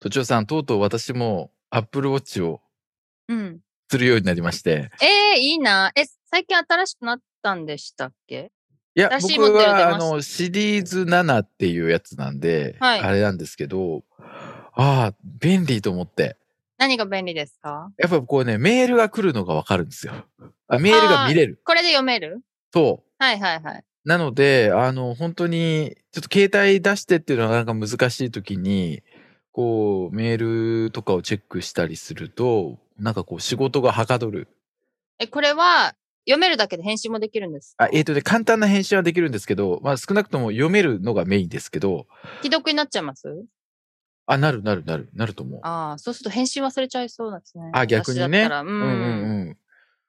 都庁さん、とうとう私も Apple Watch をうん。するようになりまして。えー、いいな。え、最近新しくなったんでしたっけ？いや、私僕は、持ってる出ましたあの、シリーズ7っていうやつなんで、はいあれなんですけど、ああ、便利と思って。何が便利ですか？やっぱこうね、メールが来るのがわかるんですよ。あメールが見れる。これで読める？そはいはいはい。う。なので、あの、本当に、ちょっと携帯出してっていうのはなんか難しい時に、こう、メールとかをチェックしたりすると、なんかこう、仕事がはかどる。え、これは読めるだけで返信もできるんですか？あ、えっ、とね、簡単な返信はできるんですけど、まあ少なくとも読めるのがメインですけど、既読になっちゃいます？あ、なるなるなる、なると思う。ああ、そうすると返信忘れちゃいそうなんですね。あ、逆にね。うん。うんうんうん。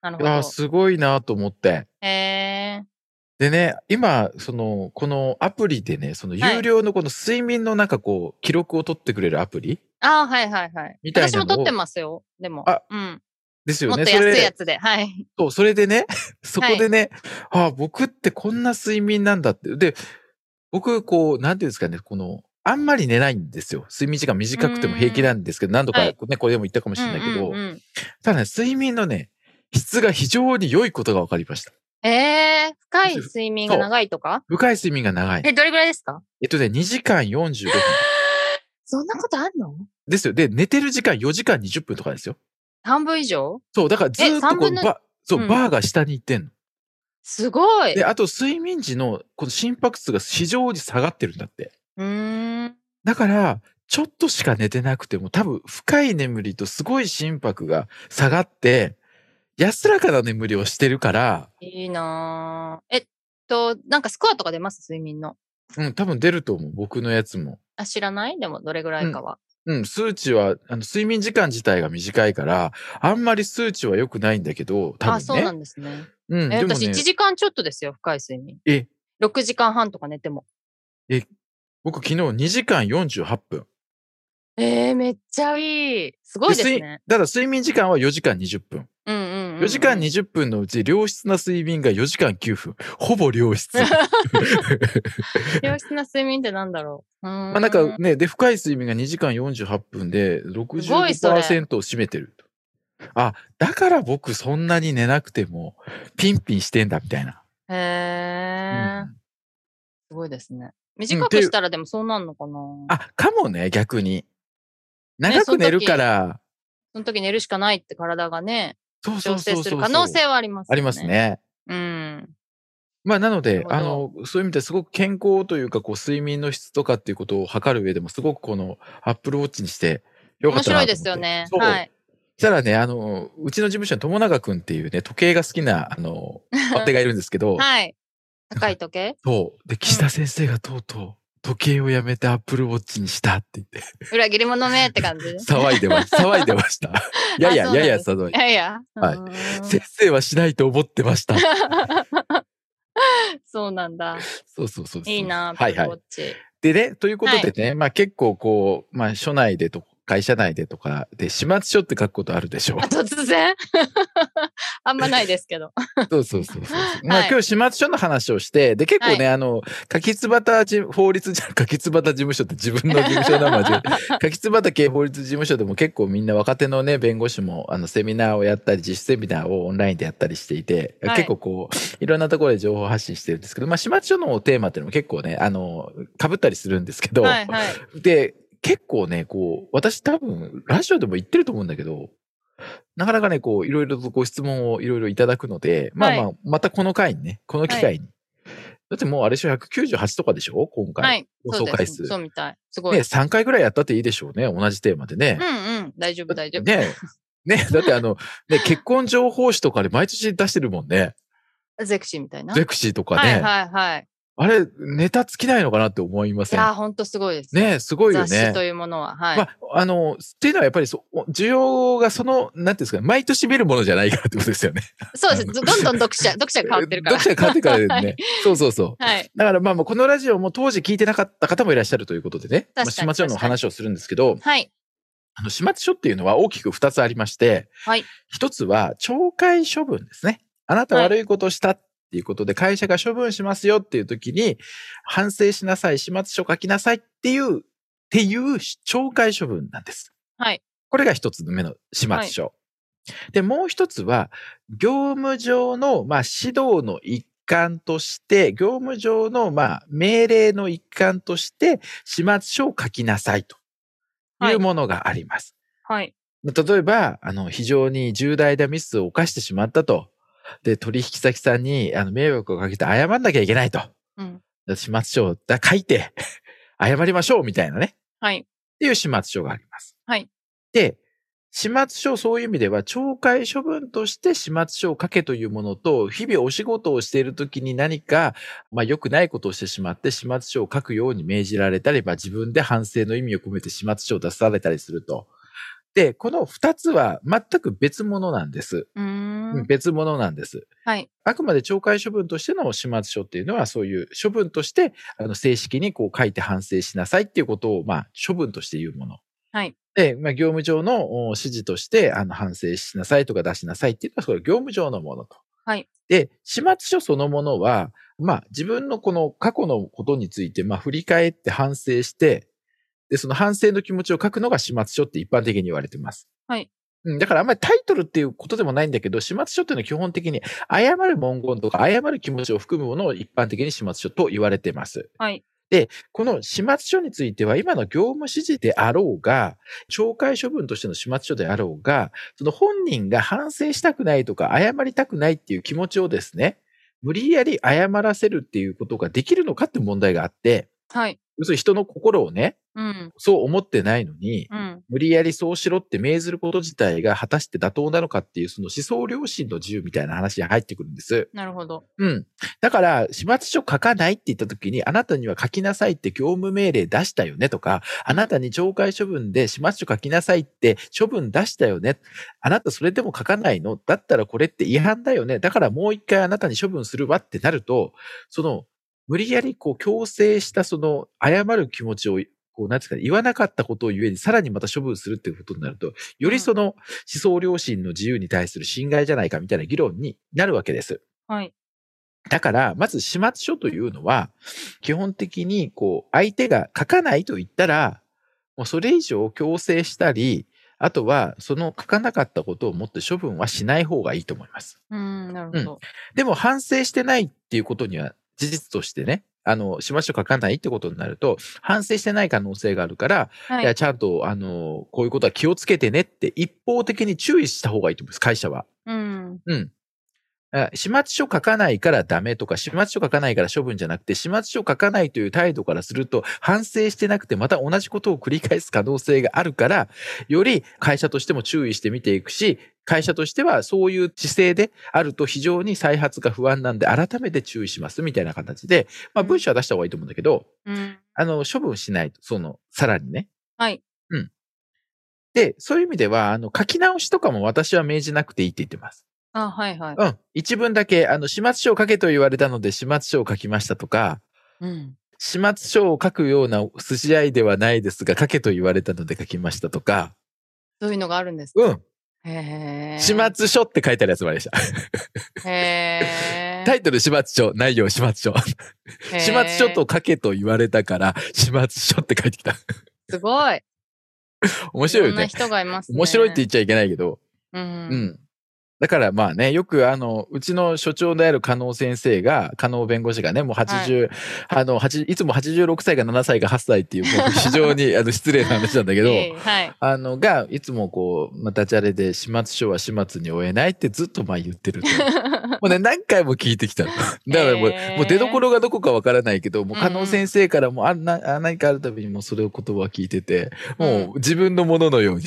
なるほど。あ、すごいなと思って。へえでね、今、その、このアプリでね、そのはい有料のこの睡眠のなんかこう、記録を取ってくれるアプリ？ああ、はいはいはい。みたいな私も撮ってますよ。でも。あうん。ですよね。もっと安いやつで。はい。そう、それでね、そこでね、あ僕ってこんな睡眠なんだって。で、僕、こう、なんていうんですかね、この、あんまり寝ないんですよ。睡眠時間短くても平気なんですけど、何度かね、はいこれでも言ったかもしれないけど、ただね、睡眠のね、質が非常に良いことが分かりました。ええ深い睡眠が長いとか？深い睡眠が長い。え、どれぐらいですか？えっとね、2時間45分。そんなことあんの？ですよ。で、寝てる時間4時間20分とかですよ。半分以上？そう、だからずーっとこうバ、そう、うんバーが下に行ってんの。すごい。で、あと睡眠時のこの心拍数が非常に下がってるんだって。うーん。だから、ちょっとしか寝てなくても多分深い眠りとすごい心拍が下がって、安らかな眠りをしてるから、いいなぁ。えっと、なんかスコアとか出ます？睡眠の。うん、多分出ると思う。僕のやつも。あ、知らない？でも、どれぐらいかは。うん、数値は、あの、睡眠時間自体が短いから、あんまり数値は良くないんだけど、多分ね。あ、そうなんですね。うん、え、ね1、時間ちょっとですよ、深い睡眠。え、6時間半とか寝ても。僕昨日2時間48分。えー、めっちゃいい。すごいです睡ね。ただ睡眠時間は4時間20分。うんうんうん、うん。4時間20分のうち良質な睡眠が4時間9分。ほぼ良質。良質な睡眠ってなんだろう。うまあなんかね、で、深い睡眠が2時間48分でごいそれ65%を占めてると。あ、だから僕そんなに寝なくてもピンピンしてんだみたいな。へー、うんすごいですね。短くしたらでもそうなんのかな、あ、かもね、逆に。長く寝るから、その時寝るしかないって体がね、調整する可能性はあります、ね。あります。なうん。まあなので、あの、そういう意味ですごく健康というか、こう、睡眠の質とかっていうことを測る上でも、すごくこの、アップルウォッチにして、よか面ったなと思って白いですよね。はい。そしたらね、あの、うちの事務所に友永くんっていうね、時計が好きな、あの、パテがいるんですけど、はい。高い時計？そう。で、岸田先生がとうとう、時計をやめてアップルウォッチにしたって言って、裏切り者めって感じ？騒いでま、騒いでました。やや、やや騒いい。やいや。はい先生はしないと思ってました。そうなんだ。そうそうそう。いいな、はいはいアップルウォッ。チ。でね、ということでね、まあ結構こう、まあ署内でと会社内でとかで始末書って書くことあるでしょうあ。突然？あんまないですけど。そうそうそうそう。まあ今日始末書の話をして、で結構ね、あの、柿つばたじ法律じゃ、柿つばた事務所って自分の事務所の名前で、柿つばた系法律事務所でも結構みんな若手のね、弁護士もあのセミナーをやったり、自主セミナーをオンラインでやったりしていて、はい結構こう、いろんなところで情報発信してるんですけど、まあ始末書のテーマっていうのも結構ね、あの、被ったりするんですけど、はいはい。で、結構ね、こう、私多分、ラジオでも言ってると思うんだけど、なかなかね、こう、いろいろとご質問をいろいろいただくので、まあまあ、はまたこの回にね、この機会に。だってもうあれでしょ、198とかでしょ今回。はい。放。送回数。そうみたい。すごい。ね、3回ぐらいやったっていいでしょうね。同じテーマでねう。んうん。大丈夫大丈夫。ね。ね、だってあの、ね、結婚情報誌とかで毎年出してるもんね。ゼクシーみたいな。ゼクシーとかね。はいはいはい。あれ、ネタ尽きないのかなって思いません？いやー、ほんとすごいです。ねすごいよね雑誌と。いうものは。はい。まあ、あの、っていうのはやっぱりそう、需要がその、なんていうんですか、毎年見るものじゃないからってことですよね。そうです。どんどん読者、読者が変わってるから。読者が変わってからですね。はいそうそうそう。はい。だからまあまあ、このラジオも当時聞いてなかった方もいらっしゃるということでね、まあ、確かに始末書の話をするんですけど、はい。あの始末書っていうのは大きく二つありまして、はい。一つは懲戒処分ですね。あなた悪いことをしたっていうことで会社が処分しますよっていう時に、反省しなさい、始末書書きなさいっていう、っていう懲戒処分なんです。はい。これが一つ目の始末書。で、もう一つは、業務上の、まあ、指導の一環として、業務上の、まあ、命令の一環として、始末書を書きなさいというものがあります。はい。例えば、あの、非常に重大なミスを犯してしまったと。で、取引先さんに、あの、迷惑をかけて謝んなきゃいけないと。うん。始末書をだ書いて、謝りましょうみたいなね。はい。っていう始末書があります。はい。で、始末書、そういう意味では、懲戒処分として始末書を書けというものと、日々お仕事をしているときに何か、まあ良くないことをしてしまって始末書を書くように命じられたり、まあ自分で反省の意味を込めて始末書を出されたりすると。で、この二つは全く別物なんです。うーん。別物なんです。はい。あくまで懲戒処分としての始末書っていうのは、そういう処分として、あの、正式にこう書いて反省しなさいっていうことを、まあ、処分として言うもの。はい。で、まあ、業務上のお指示として、あの、反省しなさいとか出しなさいっていうのは、それは業務上のものと。はい。で、始末書そのものは、まあ、自分のこの過去のことについて、まあ、振り返って反省して、で、その反省の気持ちを書くのが始末書って一般的に言われてます。はい。うん、だからあんまりタイトルっていうことでもないんだけど、始末書っていうのは基本的に謝る文言とか謝る気持ちを含むものを一般的に始末書と言われてます。はい。この始末書については今の業務指示であろうが、懲戒処分としての始末書であろうが、その本人が反省したくないとか謝りたくないっていう気持ちをですね、無理やり謝らせるっていうことができるのかって問題があって、はい。要するに人の心をね、うん。そう思ってないのに、うん。無理やりそうしろって命ずること自体が果たして妥当なのかっていう、その思想良心の自由みたいな話が入ってくるんです。なるほど。うん。だから、始末書書かないって言った時に、あなたには書きなさいって業務命令出したよねとか、あなたに懲戒処分で始末書書きなさいって処分出したよね。あなたそれでも書かないの？だったらこれって違反だよね。だからもう一回あなたに処分するわってなると、その、無理やりこう強制したその謝る気持ちをこう、なんていうか、言わなかったことをゆえに、さらにまた処分するっていうことになると、よりその思想良心の自由に対する侵害じゃないかみたいな議論になるわけです。はい。だから、まず始末書というのは、基本的に、こう、相手が書かないと言ったら、もうそれ以上強制したり、あとは、その書かなかったことをもって処分はしない方がいいと思います。うん、なるほど。でも、反省してないっていうことには、事実としてね、あの、始末書書かないってことになると、反省してない可能性があるから、、はいや、い。ちゃんと、あの、こういうことは気をつけてねって一方的に注意した方がいいと思います、会社は。うん。うん。あ始末書書かないからダメとか、始末書書かないから処分じゃなくて、始末書書かないという態度からすると、反省してなくてまた同じことを繰り返す可能性があるから、より会社としても注意して見ていくし、会社としてはそういう姿勢であると非常に再発が不安なんで、改めて注意しますみたいな形で、まあ文章は出した方がいいと思うんだけど、うん。あの、処分しないと、その、さらにね。はい。うん。で、そういう意味では、あの、書き直しとかも私は命じなくていいって言ってます。あ、はいはい。うん。一文だけ、あの、始末書を書けと言われたので、始末書を書きましたとか、うん。始末書を書くような筋合いではないですが、書けと言われたので書きましたとか、そういうのがあるんですかうん。へえ。始末書って書いてあるやつもありました。へえ。タイトル始末書、内容始末書。始末書と書けと言われたから、始末書って書いてきた。すごい。面白いよね。ろんな人がいますね。面白いって言っちゃいけないけど、う。うんん。だからまあね、よくあの、うちの所長である加納先生が、加納弁護士がね、もう80、あの、8いつも86歳か7歳か8歳っていう、もう非常にあの失礼な話なんだけど、ええはい。あの、が、いつもこう、まあ、ダジャレで始末書は始末に終えないってずっとまあ言ってると。もうね、何回も聞いてきたの。だからもう、へーもう出所がどこかわからないけど、もう加納先生からもあんな、あ何かあるたびにもうそれを言葉を聞いてて、もうんう自分のもののように。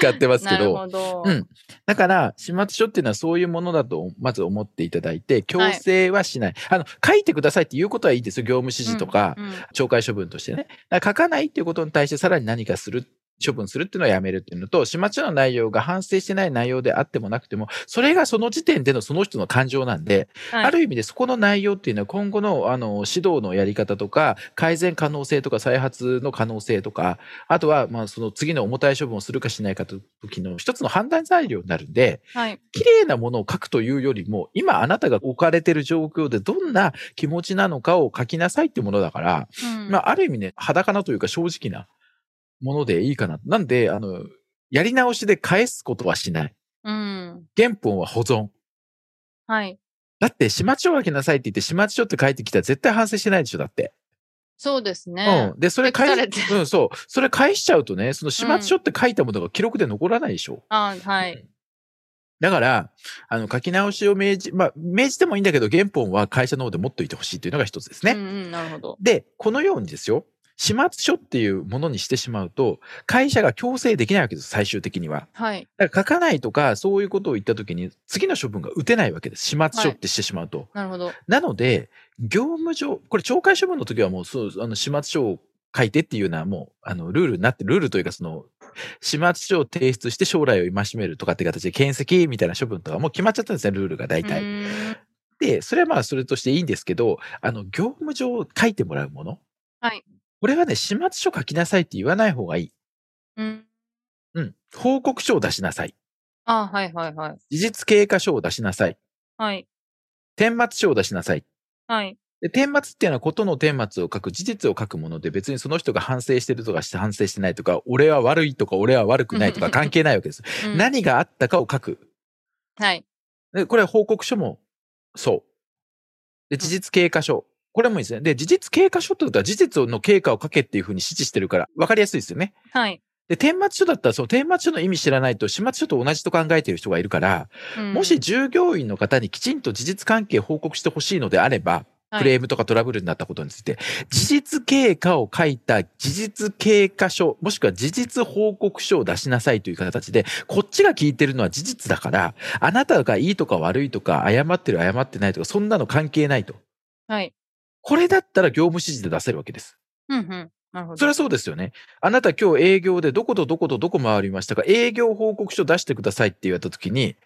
使ってますけなるど。ほど。うん。だから、始末書っていうのはそういうものだと、まず思っていただいて、強制はしない。あの、書いてくださいっていうことはいいですよ。業務指示とか、うんうん懲戒処分としてね。書かないっていうことに対してさらに何かする。処分するっていうのはやめるっていうのと、始末書の内容が反省してない内容であってもなくても、それがその時点でのその人の感情なんで、はいある意味でそこの内容っていうのは今後のあの指導のやり方とか、改善可能性とか再発の可能性とか、あとはまあその次の重たい処分をするかしないかと時の一つの判断材料になるんで、はい。綺麗なものを書くというよりも、今あなたが置かれている状況でどんな気持ちなのかを書きなさいっていうものだから、うんまあある意味ね、裸なというか正直なものでいいかな。なんで、あの、やり直しで返すことはしない。うん。原本は保存。はい。だって、始末書を書きなさいって言って、始末書って書いてきたら絶対反省してないでしょ、だって。そうですねう。ん。で、それ返れてうん、そう。それ返しちゃうとね、その始末書って書いたものが記録で残らないでしょ。あはい。だから、あの、書き直しを命じ、まあ、命じてもいいんだけど、原本は会社の方で持っといてほしいというのが一つですね。うんうん、なるほど。で、このようにですよ、始末書っていうものにしてしまうと、会社が強制できないわけです、最終的には。はい。だから書かないとか、そういうことを言ったときに、次の処分が打てないわけです。始末書ってしてしまうと。なるほど。なので、業務上、これ懲戒処分の時はもう、そう、あの、始末書を書いてっていうのはもう、あの、ルールになって、ルールというかその、始末書を提出して将来を戒めるとかって形で、検責みたいな処分とかもう決まっちゃったんですね、ルールが大う体。で、それはまあ、それとしていいんですけど、あの、業務上書いてもらうもの。はい。これはね、始末書書きなさいって言わない方がいい。うん。うん。報告書を出しなさい。あはいはいはい。事実経過書を出しなさい。はい。顛末書を出しなさい。はい。で、顛末っていうのはことの顛末を書く、事実を書くもので別にその人が反省してるとかして反省してないとか、俺は悪いとか俺は悪くないとか関係ないわけです。うん何があったかを書く。はい。で、これは報告書もそう。で、事実経過書。これもいいですね。で、事実経過書ってことは事実の経過を書けっていうふうに指示してるから分かりやすいですよね。はい。で、顛末書だったら、その顛末書の意味知らないと、始末書と同じと考えている人がいるから、うんもし従業員の方にきちんと事実関係を報告してほしいのであれば、はいクレームとかトラブルになったことについて、事実経過を書いた事実経過書、もしくは事実報告書を出しなさいという形で、こっちが聞いてるのは事実だから、あなたがいいとか悪いとか、謝ってる謝ってないとか、そんなの関係ないと。はい。これだったら業務指示で出せるわけです。うんうん。なるほど。それはそうですよね。あなた今日営業でどことどことどこ回りましたか？営業報告書出してくださいって言われたときに、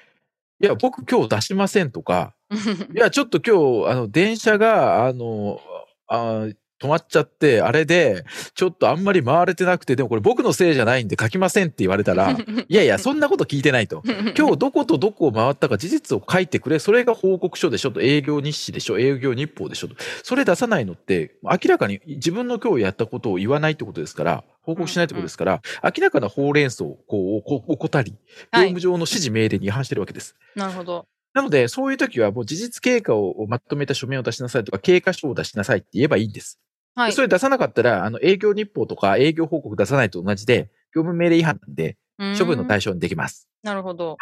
いや、僕今日出しませんとか、いや、ちょっと今日、あの、電車が、あの、あ止まっちゃって、あれで、ちょっとあんまり回れてなくて、でもこれ僕のせいじゃないんで書きませんって言われたら、いやいや、そんなこと聞いてないと。今日どことどこを回ったか事実を書いてくれ。それが報告書でしょと。営業日誌でしょ。営業日報でしょと。それ出さないのって、明らかに自分の今日やったことを言わないってことですから、報告しないってことですから、明らかなほうれん草をこう、こ怠り、業はい務上の指示命令に違反してるわけです。なるほど。なので、そういう時はもう事実経過をまとめた書面を出しなさいとか、経過書を出しなさいって言えばいいんです。はい。それ出さなかったら、あの、営業日報とか営業報告出さないと同じで、業務命令違反なんで、処分の対象。象にできます。なるほど。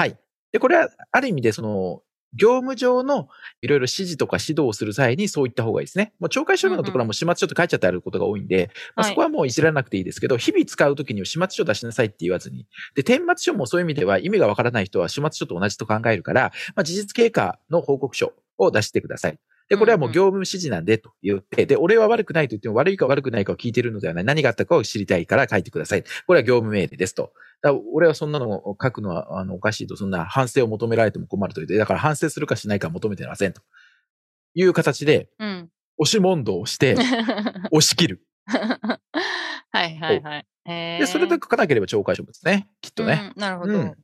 で、これは、ある意味で、その、業務上のいろいろ指示とか指導をする際にそういった方がいいですね。もう懲戒処分のところはもう始末書って書いちゃってあることが多いんで、まあ、はいそこはもういじらなくていいですけど、日々使うときには始末書出しなさいって言わずに。で、顛末書もそういう意味では意味がわからない人は始末書と同じと考えるから、まあ、事実経過の報告書を出してください。で、これはもう業務指示なんでと言って、で、俺は悪くないと言っても悪いか悪くないかを聞いているのではない。何があったかを知りたいから書いてください。これは業務命令ですと。だ俺はそんなのを書くのはあのおかしいと、そんな反省を求められても困ると言って、だから反省するかしないか求めてませんという形で、うん。押し問答をして、押し切る。はいはいはい。で、それで書かなければ懲戒処分ですね。きっとね。うんなるほど。うん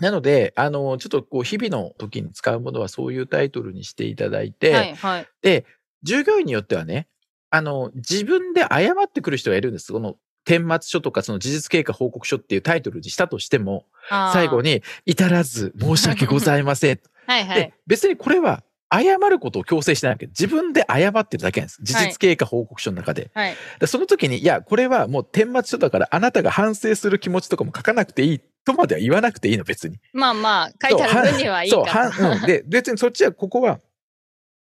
なので、あの、ちょっとこう、日々の時に使うものはそういうタイトルにしていただいて、はいはい。で、従業員によってはね、あの、自分で謝ってくる人がいるんです。この、顛末書とかその事実経過報告書っていうタイトルにしたとしても、最後。に、至らず申し訳ございません。はいはいで。、別にこれは、謝ることを強制してないわけ自分で謝ってるだけなんです。事実経過報告書の中で。はい。でその時に、いや、これはもう顛末書だから、あなたが反省する気持ちとかも書かなくていいとまでは言わなくていいの、別に。まあまあ、書いてある分にはいいかそう、はんうん。で、別にそっちは、ここは、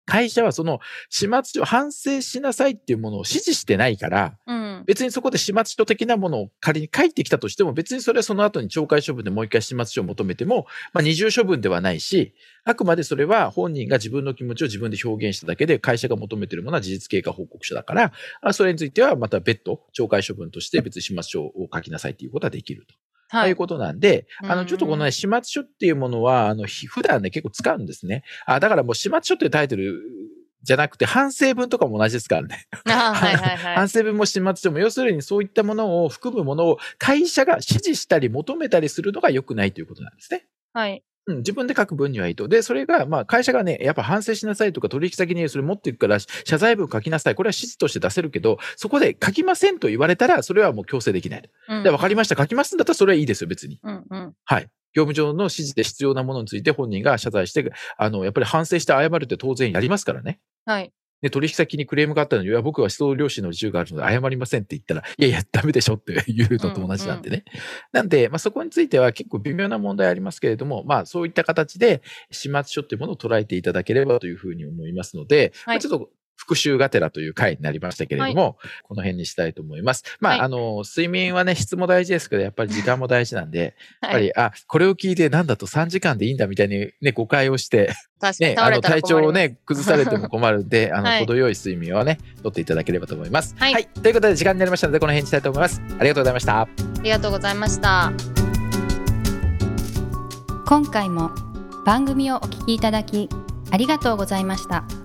会社はその始末書、反省しなさいっていうものを指示してないから、うん。別にそこで始末書的なものを仮に書いてきたとしても、別にそれはその後に懲戒処分でもう一回始末書を求めても、まあ二重処分ではないし、あくまでそれは本人が自分の気持ちを自分で表現しただけで、会社が求めているものは事実経過報告書だから、あそれについてはまた別途懲戒処分として別に始末書を書きなさいっていうことはできると。はいいう。ことなんで、あの、うんちょっとこのね、始末書っていうものは、あの、ひ普段ね、結構使うんですね。あ、だからもう始末書っていうタイトルじゃなくて、反省文とかも同じですからね。あはいはいはい 反。省文も始末書も、要するにそういったものを含むものを会社が指示したり求めたりするのが良くないということなんですね。はい。うん、自分で書く分にはいいと。で、それが、まあ、会社がね、やっぱ反省しなさいとか、取引先にそれ持っていくから、謝罪文書きなさい。これは指示として出せるけど、そこで書きませんと言われたら、それはもう強制できない。うんで、わかりました。書きますんだったら、それはいいですよ、別に。うんうん。はい。業務上の指示で必要なものについて本人が謝罪して、あの、やっぱり反省して謝るって当然やりますからね。はい。で、取引先にクレームがあったのに、いや、僕は思想良心の自由があるので謝りませんって言ったら、いやいや、ダメでしょって 言うのと同じなんでね。なんで、まあ、そこについては結構微妙な問題ありますけれども、まあ、そういった形で、始末書っていうものを捉えていただければというふうに思いますので、はいまあちょっと、復習がてらという回になりましたけれども、この辺にしたいと思います。まあ、はいあの、睡眠はね、質も大事ですけど、やっぱり時間も大事なんで、やっぱはい。り、あ、これを聞いてなんだと3時間でいいんだみたいにね、誤解をして、ね、あの体調を。ね、崩されても困るんで、あの、はい程よい睡眠をね、とっていただければと思います。はいということで、時間になりましたので、この辺にしたいと思います。ありがとうございました。ありがとうございました。今回も番組をお聞きいただきありがとうございました